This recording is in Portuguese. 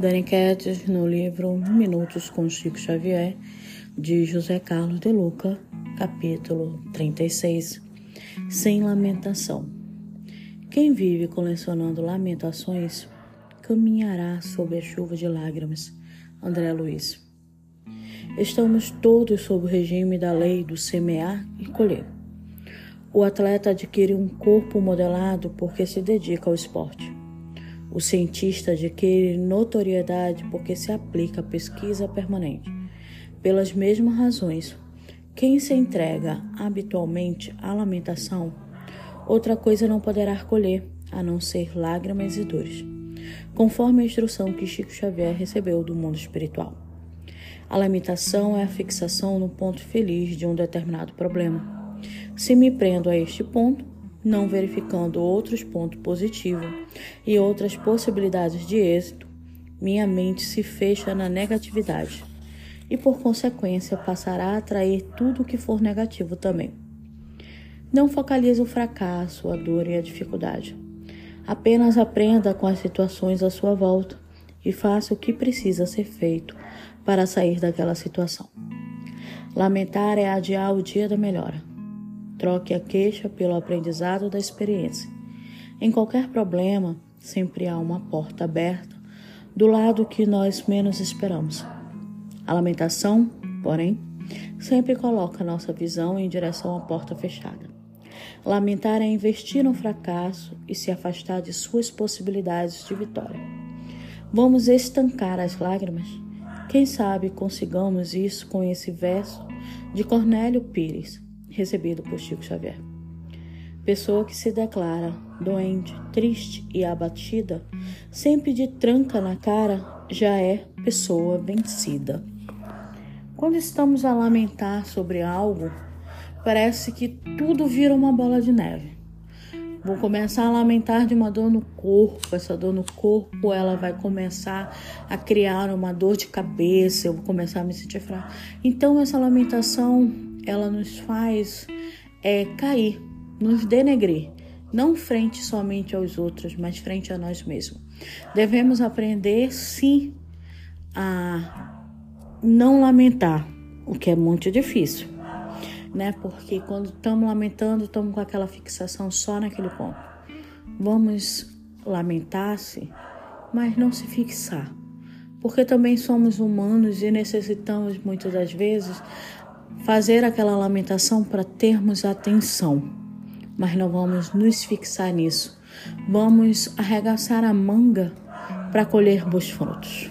Dani Quetes, no livro Minutos com Chico Xavier, de José Carlos de Luca, capítulo 36. Sem lamentação. Quem vive colecionando lamentações caminhará sob a chuva de lágrimas. André Luiz. Estamos todos sob o regime da lei do semear e colher. O atleta adquire um corpo modelado porque se dedica ao esporte. O cientista adquire notoriedade porque se aplica à pesquisa permanente. Pelas mesmas razões, quem se entrega habitualmente à lamentação, outra coisa não poderá colher a não ser lágrimas e dores, conforme a instrução que Chico Xavier recebeu do mundo espiritual. A lamentação é a fixação no ponto feliz de um determinado problema. Se me prendo a este ponto, não verificando outros pontos positivos e outras possibilidades de êxito, minha mente se fecha na negatividade e, por consequência, passará a atrair tudo o que for negativo também. Não focalize o fracasso, a dor e a dificuldade. Apenas aprenda com as situações à sua volta e faça o que precisa ser feito para sair daquela situação. Lamentar é adiar o dia da melhora. Troque a queixa pelo aprendizado da experiência. Em qualquer problema, sempre há uma porta aberta do lado que nós menos esperamos. A lamentação, porém, sempre coloca nossa visão em direção à porta fechada. Lamentar é investir no fracasso e se afastar de suas possibilidades de vitória. Vamos estancar as lágrimas? Quem sabe consigamos isso com esse verso de Cornélio Pires recebido por Chico Xavier. Pessoa que se declara doente, triste e abatida, sempre de tranca na cara, já é pessoa vencida. Quando estamos a lamentar sobre algo, parece que tudo vira uma bola de neve. Vou começar a lamentar de uma dor no corpo. Essa dor no corpo, ela vai começar a criar uma dor de cabeça. Eu vou começar a me sentir fraca. Então, essa lamentação ela nos faz é, cair, nos denegrir, não frente somente aos outros, mas frente a nós mesmos. Devemos aprender, sim, a não lamentar, o que é muito difícil, né? Porque quando estamos lamentando, estamos com aquela fixação só naquele ponto. Vamos lamentar-se, mas não se fixar. Porque também somos humanos e necessitamos muitas das vezes fazer aquela lamentação para termos atenção, mas não vamos nos fixar nisso. Vamos arregaçar a manga para colher bons frutos.